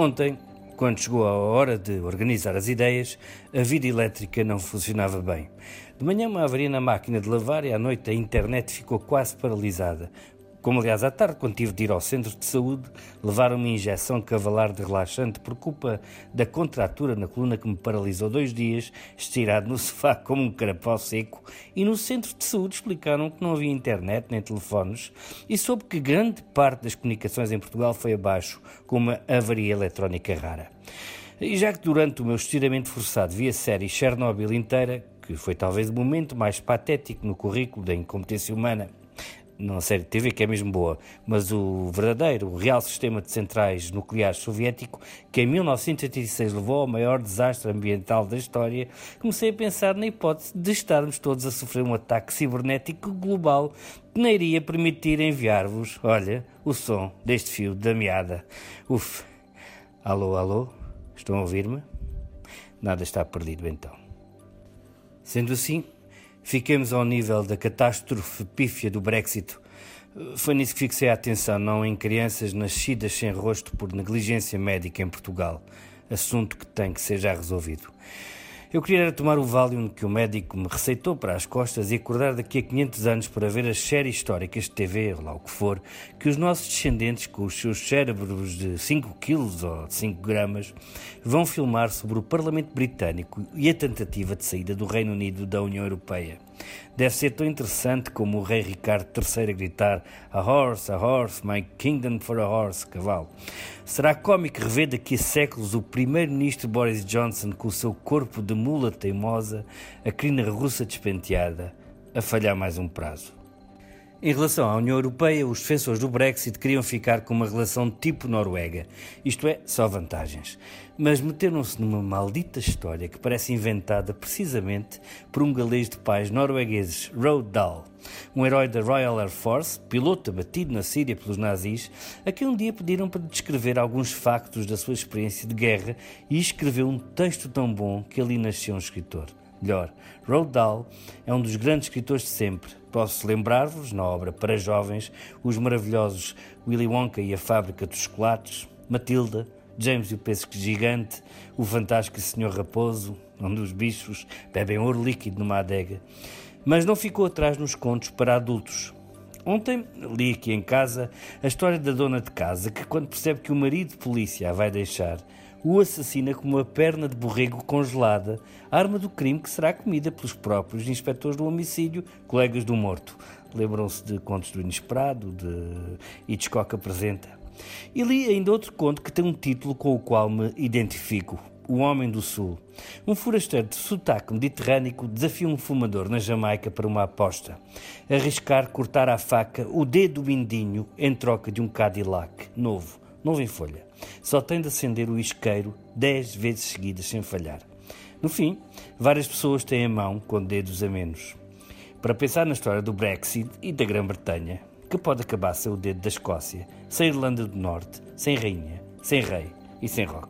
Ontem, quando chegou a hora de organizar as ideias, a vida elétrica não funcionava bem. De manhã, uma avaria na máquina de lavar e à noite a internet ficou quase paralisada. Como, aliás, à tarde, quando tive de ir ao centro de saúde, levar uma injeção cavalar de relaxante por culpa da contratura na coluna que me paralisou dois dias, estirado no sofá como um carapau seco, e no centro de saúde explicaram que não havia internet nem telefones e soube que grande parte das comunicações em Portugal foi abaixo, com uma avaria eletrónica rara. E já que durante o meu estiramento forçado vi a série Chernobyl inteira, que foi talvez o momento mais patético no currículo da incompetência humana, não série de TV que é mesmo boa, mas o verdadeiro, o real sistema de centrais nucleares soviético, que em 1986 levou ao maior desastre ambiental da história, comecei a pensar na hipótese de estarmos todos a sofrer um ataque cibernético global que não iria permitir enviar-vos, olha, o som deste fio da meada. Uf. Alô, alô? Estão a ouvir-me? Nada está perdido então. Sendo assim, fiquemos ao nível da catástrofe pífia do Brexit. Foi nisso que fixei a atenção, não em crianças nascidas sem rosto por negligência médica em Portugal, assunto que tem que ser já resolvido. Eu queria tomar o Valium que o médico me receitou para as costas e acordar daqui a 500 anos para ver as séries históricas de TV, ou lá o que for, que os nossos descendentes, com os seus cérebros de 5 quilos ou de 5 gramas, vão filmar sobre o Parlamento Britânico e a tentativa de saída do Reino Unido da União Europeia. Deve ser tão interessante como o rei Ricardo III a gritar A horse, a horse, my kingdom for a horse, cavalo. Será cómico rever daqui a séculos o primeiro-ministro Boris Johnson com o seu corpo de mula teimosa, a crina russa despenteada, a falhar mais um prazo. Em relação à União Europeia, os defensores do Brexit queriam ficar com uma relação tipo Noruega, isto é, só vantagens. Mas meteram-se numa maldita história que parece inventada precisamente por um galês de pais noruegueses, Roald Dahl, um herói da Royal Air Force, piloto abatido na Síria pelos nazis, a quem um dia pediram para descrever alguns factos da sua experiência de guerra e escreveu um texto tão bom que ali nasceu um escritor. Melhor, Roald Dahl é um dos grandes escritores de sempre. Posso lembrar-vos, na obra para jovens, os maravilhosos Willy Wonka e a Fábrica dos Chocolates, Matilda, James e o Pêssego Gigante, o Fantástico Senhor Raposo, onde os bichos bebem ouro líquido numa adega. Mas não ficou atrás nos contos para adultos. Ontem li aqui em casa a história da dona de casa que, quando percebe que o marido de polícia a vai deixar, o assassina com uma perna de borrego congelada, arma do crime que será comida pelos próprios inspectores do homicídio, colegas do morto. Lembram-se de Contos do Inesperado, de Hitchcock apresenta. E li ainda outro conto que tem um título com o qual me identifico. O Homem do Sul. Um forasteiro de sotaque mediterrâneo desafia um fumador na Jamaica para uma aposta. Arriscar cortar à faca o dedo mindinho em troca de um Cadillac novo, novo em folha. Só tem de acender o isqueiro dez vezes seguidas sem falhar. No fim, várias pessoas têm a mão com dedos a menos. Para pensar na história do Brexit e da Grã-Bretanha, que pode acabar sem o dedo da Escócia, sem Irlanda do Norte, sem rainha, sem rei e sem rock.